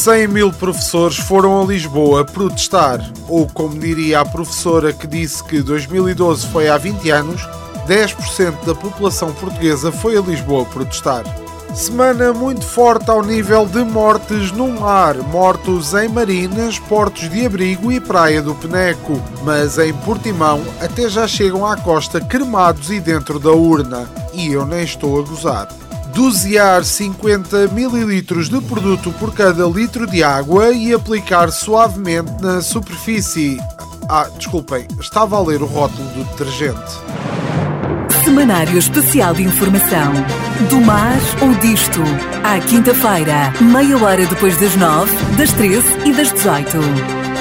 100 mil professores foram a Lisboa protestar, ou como diria a professora que disse que 2012 foi há 20 anos, 10% da população portuguesa foi a Lisboa protestar. Semana muito forte ao nível de mortes no mar, mortos em marinas, portos de abrigo e praia do Peneco, mas em Portimão até já chegam à costa cremados e dentro da urna, e eu nem estou a gozar dosear 50 ml de produto por cada litro de água e aplicar suavemente na superfície. Ah, desculpem, estava a ler o rótulo do detergente. Semanário Especial de Informação. Do mar ou disto. À quinta-feira, meia hora depois das nove, das treze e das dezoito.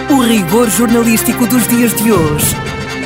O rigor jornalístico dos dias de hoje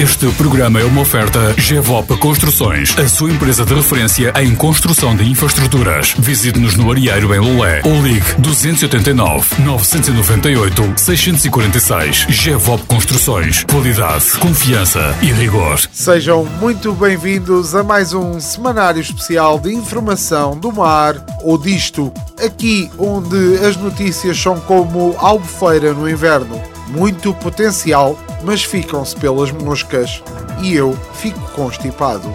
Este programa é uma oferta GEVOP Construções, a sua empresa de referência em construção de infraestruturas. Visite-nos no Arieiro em Lolé ou ligue 289 998 646. GEVOP Construções. Qualidade, confiança e rigor. Sejam muito bem-vindos a mais um semanário especial de informação do mar ou disto, aqui onde as notícias são como albufeira no inverno muito potencial, mas ficam-se pelas moscas e eu fico constipado.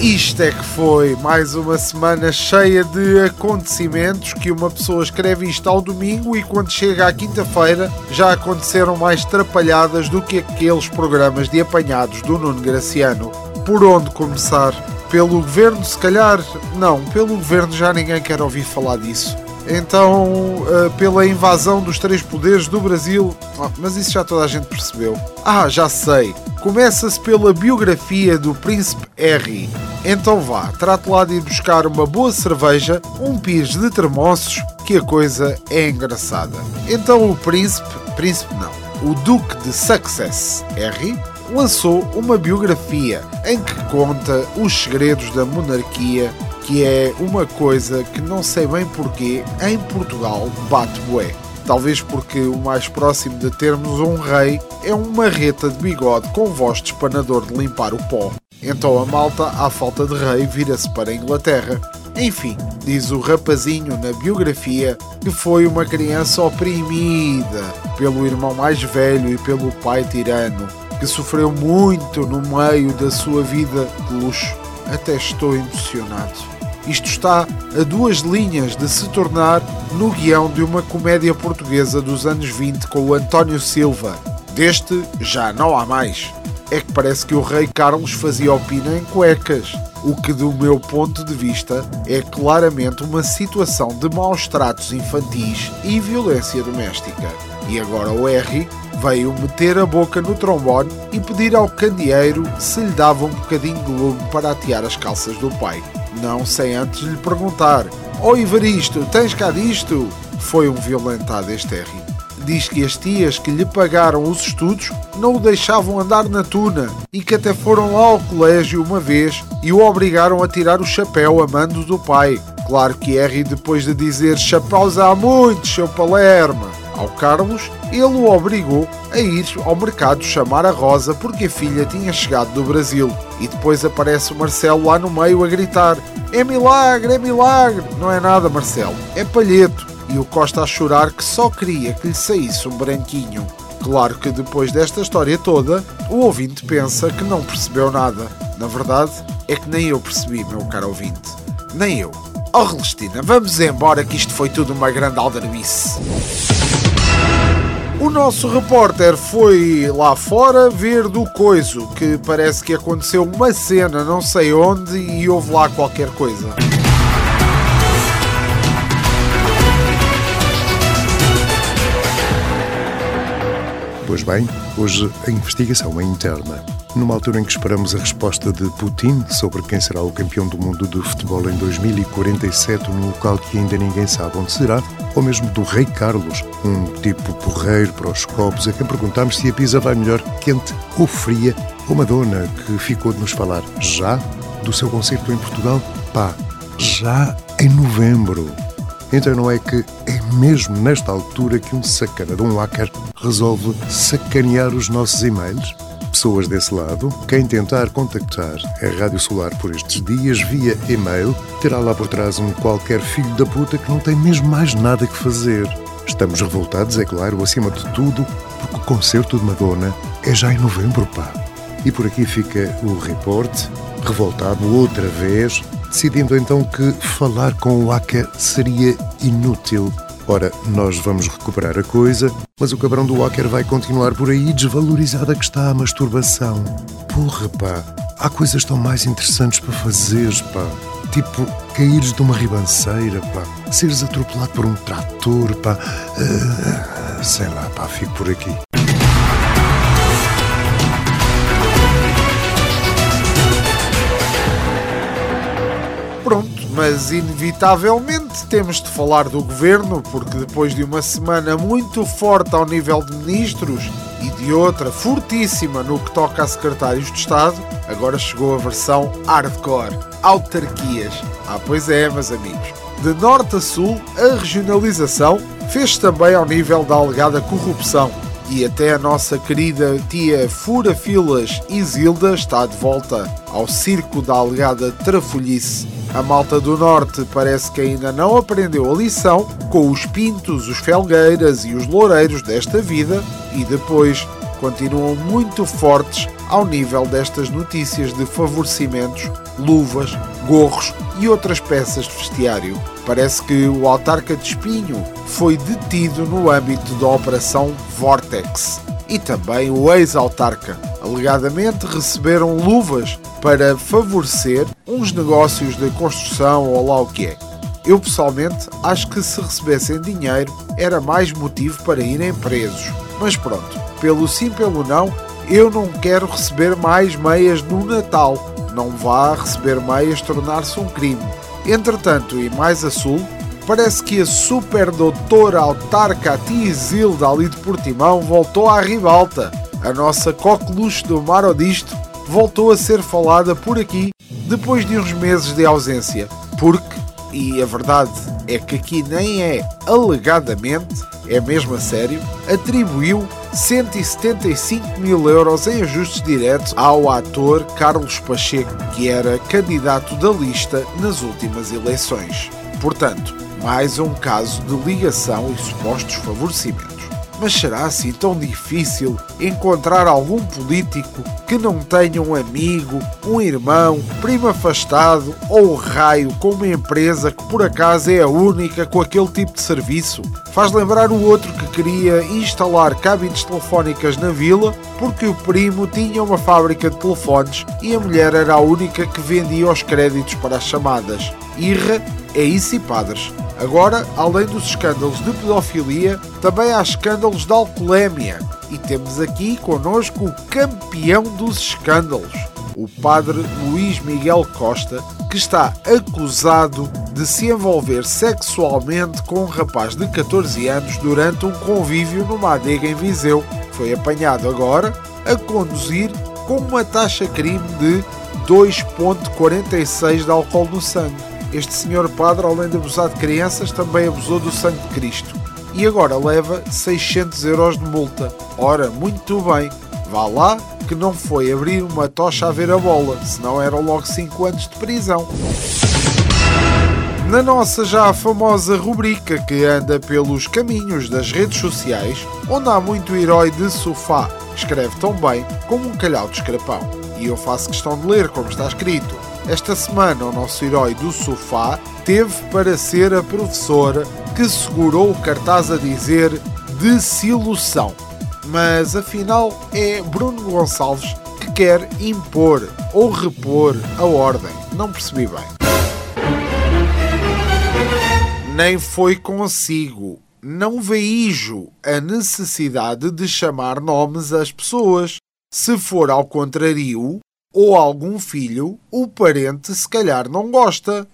Isto é que foi mais uma semana cheia de acontecimentos que uma pessoa escreve isto ao domingo e quando chega à quinta-feira já aconteceram mais trapalhadas do que aqueles programas de apanhados do Nuno Graciano. Por onde começar? Pelo governo, se calhar? Não, pelo governo já ninguém quer ouvir falar disso. Então, uh, pela invasão dos três poderes do Brasil. Oh, mas isso já toda a gente percebeu. Ah, já sei. Começa-se pela biografia do Príncipe Harry. Então vá, trate lá de ir buscar uma boa cerveja, um pires de termossos, que a coisa é engraçada. Então o príncipe, príncipe não, o Duque de Success, Harry, lançou uma biografia em que conta os segredos da monarquia que é uma coisa que não sei bem porquê, em Portugal bate bué. Talvez porque o mais próximo de termos um rei é uma marreta de bigode com voz de espanador de limpar o pó. Então a malta, à falta de rei, vira-se para a Inglaterra. Enfim, diz o rapazinho na biografia que foi uma criança oprimida pelo irmão mais velho e pelo pai tirano, que sofreu muito no meio da sua vida de luxo. Até estou emocionado. Isto está a duas linhas de se tornar no guião de uma comédia portuguesa dos anos 20 com o António Silva. Deste já não há mais. É que parece que o rei Carlos fazia opina em cuecas, o que do meu ponto de vista é claramente uma situação de maus tratos infantis e violência doméstica. E agora o R veio meter a boca no trombone e pedir ao candeeiro se lhe dava um bocadinho de lume para atear as calças do pai não sem antes lhe perguntar: Ó oh, Ivaristo, tens cá disto? Foi um violentado R. Diz que as tias que lhe pagaram os estudos não o deixavam andar na tuna e que até foram lá ao colégio uma vez e o obrigaram a tirar o chapéu a mando do pai. Claro que R, depois de dizer chapéus há muitos, seu Palerma, ao Carlos, ele o obrigou a ir ao mercado chamar a Rosa porque a filha tinha chegado do Brasil. E depois aparece o Marcelo lá no meio a gritar: É milagre, é milagre! Não é nada, Marcelo, é palheto. E o Costa a chorar que só queria que lhe saísse um branquinho. Claro que depois desta história toda, o ouvinte pensa que não percebeu nada. Na verdade, é que nem eu percebi, meu caro ouvinte. Nem eu. Oh, Celestina, vamos embora que isto foi tudo uma grande aldrabice. O nosso repórter foi lá fora ver do coiso, que parece que aconteceu uma cena não sei onde e houve lá qualquer coisa. Pois bem, hoje a investigação é interna numa altura em que esperamos a resposta de Putin sobre quem será o campeão do mundo de futebol em 2047, num local que ainda ninguém sabe onde será, ou mesmo do Rei Carlos, um tipo porreiro para os copos, a quem perguntamos se a pizza vai melhor quente ou fria, ou Madonna, que ficou de nos falar já do seu concerto em Portugal, pá, já em novembro. Então não é que é mesmo nesta altura que um sacana de um hacker resolve sacanear os nossos e-mails? Pessoas desse lado. Quem tentar contactar a Rádio Solar por estes dias via e-mail terá lá por trás um qualquer filho da puta que não tem mesmo mais nada que fazer. Estamos revoltados, é claro, acima de tudo, porque o concerto de Madonna é já em novembro, pá. E por aqui fica o report, revoltado outra vez, decidindo então que falar com o Aka seria inútil. Ora, nós vamos recuperar a coisa, mas o cabrão do Walker vai continuar por aí desvalorizada que está a masturbação. Porra, pá, há coisas tão mais interessantes para fazeres, pá. Tipo, caíres de uma ribanceira, pá. Seres atropelado por um trator, pá. Uh, sei lá, pá, fico por aqui. Pronto, mas inevitavelmente temos de falar do governo, porque depois de uma semana muito forte ao nível de ministros e de outra fortíssima no que toca a secretários de Estado, agora chegou a versão hardcore autarquias. Ah, pois é, meus amigos. De norte a sul, a regionalização fez também ao nível da alegada corrupção. E até a nossa querida tia Fura Filas Isilda está de volta ao circo da alegada trafolhice. A malta do Norte parece que ainda não aprendeu a lição com os pintos, os felgueiras e os loureiros desta vida e depois continuam muito fortes ao nível destas notícias de favorecimentos, luvas, gorros e outras peças de vestiário. Parece que o autarca de Espinho foi detido no âmbito da Operação Vortex e também o ex-autarca. Alegadamente receberam luvas para favorecer uns negócios de construção ou lá o que é. Eu pessoalmente acho que se recebessem dinheiro era mais motivo para irem presos. Mas pronto, pelo sim, pelo não, eu não quero receber mais meias no Natal. Não vá receber meias tornar-se um crime. Entretanto, e mais a sul, parece que a super doutora autarca Tizilda ali de Portimão voltou à ribalta. A nossa coqueluche do Marodisto voltou a ser falada por aqui depois de uns meses de ausência. Porque, e a verdade é que aqui nem é alegadamente, é mesmo a sério, atribuiu 175 mil euros em ajustes diretos ao ator Carlos Pacheco, que era candidato da lista nas últimas eleições. Portanto, mais um caso de ligação e supostos favorecimentos. Mas será assim tão difícil encontrar algum político que não tenha um amigo, um irmão, primo afastado ou raio com uma empresa que por acaso é a única com aquele tipo de serviço? Faz lembrar o outro que queria instalar cabines telefónicas na vila porque o primo tinha uma fábrica de telefones e a mulher era a única que vendia os créditos para as chamadas. Irra é isso e padres. Agora, além dos escândalos de pedofilia, também há escândalos de alcoolemia. E temos aqui connosco o campeão dos escândalos, o padre Luís Miguel Costa, que está acusado de se envolver sexualmente com um rapaz de 14 anos durante um convívio numa adega em Viseu. Foi apanhado agora a conduzir com uma taxa crime de 2,46 de álcool no sangue. Este senhor padre, além de abusar de crianças, também abusou do sangue de Cristo. E agora leva 600 euros de multa. Ora, muito bem, vá lá que não foi abrir uma tocha a ver a bola, senão eram logo 5 anos de prisão. Na nossa já famosa rubrica que anda pelos caminhos das redes sociais, onde há muito herói de sofá, escreve tão bem como um calhau de escrapão. E eu faço questão de ler como está escrito. Esta semana, o nosso herói do sofá teve para ser a professora que segurou o cartaz a dizer desilusão. Mas afinal é Bruno Gonçalves que quer impor ou repor a ordem. Não percebi bem. Nem foi consigo. Não vejo a necessidade de chamar nomes às pessoas. Se for ao contrário, ou algum filho, o parente se calhar não gosta.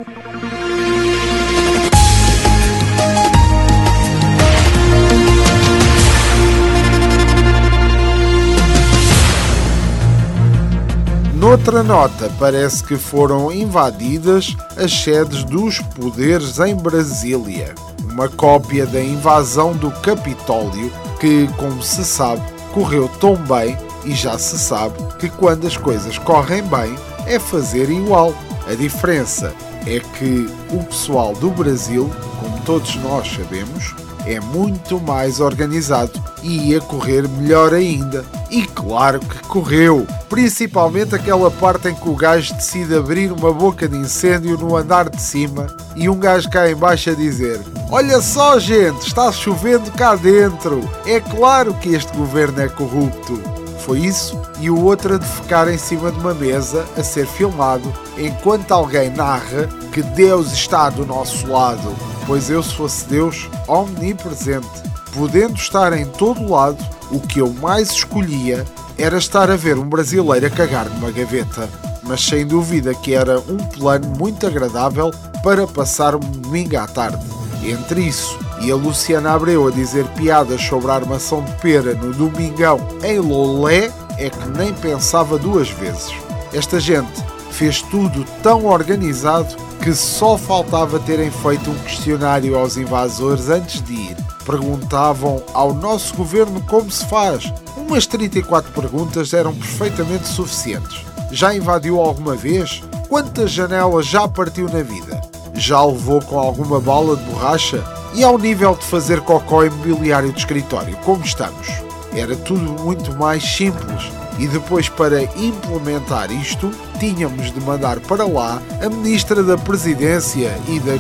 Noutra nota, parece que foram invadidas as sedes dos poderes em Brasília. Uma cópia da invasão do Capitólio, que, como se sabe, correu tão bem E já se sabe que quando as coisas correm bem, é fazer igual. A diferença é que o pessoal do Brasil, como todos nós sabemos, é muito mais organizado e ia correr melhor ainda. E claro que correu, principalmente aquela parte em que o gajo decide abrir uma boca de incêndio no andar de cima e um gajo cá embaixo a dizer: Olha só, gente, está chovendo cá dentro. É claro que este governo é corrupto. Foi isso e o outro a defecar em cima de uma mesa a ser filmado enquanto alguém narra que Deus está do nosso lado. Pois eu, se fosse Deus, omnipresente, podendo estar em todo lado, o que eu mais escolhia era estar a ver um brasileiro a cagar numa gaveta. Mas sem dúvida que era um plano muito agradável para passar um domingo à tarde. Entre isso e a Luciana Abreu a dizer piadas sobre a armação de pera no Domingão em Lolé, é que nem pensava duas vezes. Esta gente fez tudo tão organizado que só faltava terem feito um questionário aos invasores antes de ir. Perguntavam ao nosso governo como se faz. Umas 34 perguntas eram perfeitamente suficientes. Já invadiu alguma vez? Quantas janelas já partiu na vida? Já levou com alguma bola de borracha? E ao nível de fazer cocó imobiliário de escritório, como estamos? Era tudo muito mais simples e depois, para implementar isto, tínhamos de mandar para lá a Ministra da Presidência e da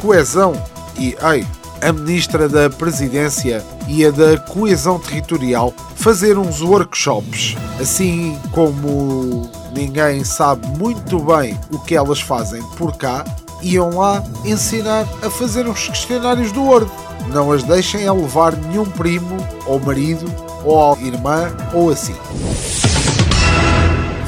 Coesão e, ei, a Ministra da Presidência e a da Coesão Territorial fazer uns workshops, assim como ninguém sabe muito bem o que elas fazem por cá, iam lá ensinar a fazer os questionários do Word. Não as deixem a levar nenhum primo ou marido ou irmã ou assim.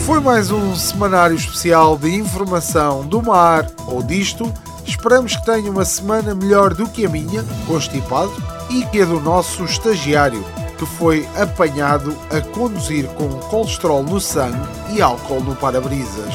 Foi mais um semanário especial de informação do mar ou disto. Esperamos que tenha uma semana melhor do que a minha, constipado, e que a do nosso estagiário, que foi apanhado a conduzir com colesterol no sangue e álcool no para-brisas.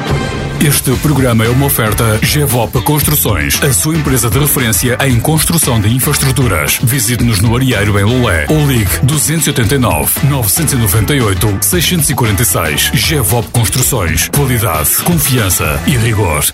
Este programa é uma oferta GEVOP Construções, a sua empresa de referência em construção de infraestruturas. Visite-nos no Arieiro em Lolé ou ligue 289 998 646. GEVOP Construções. Qualidade, confiança e rigor.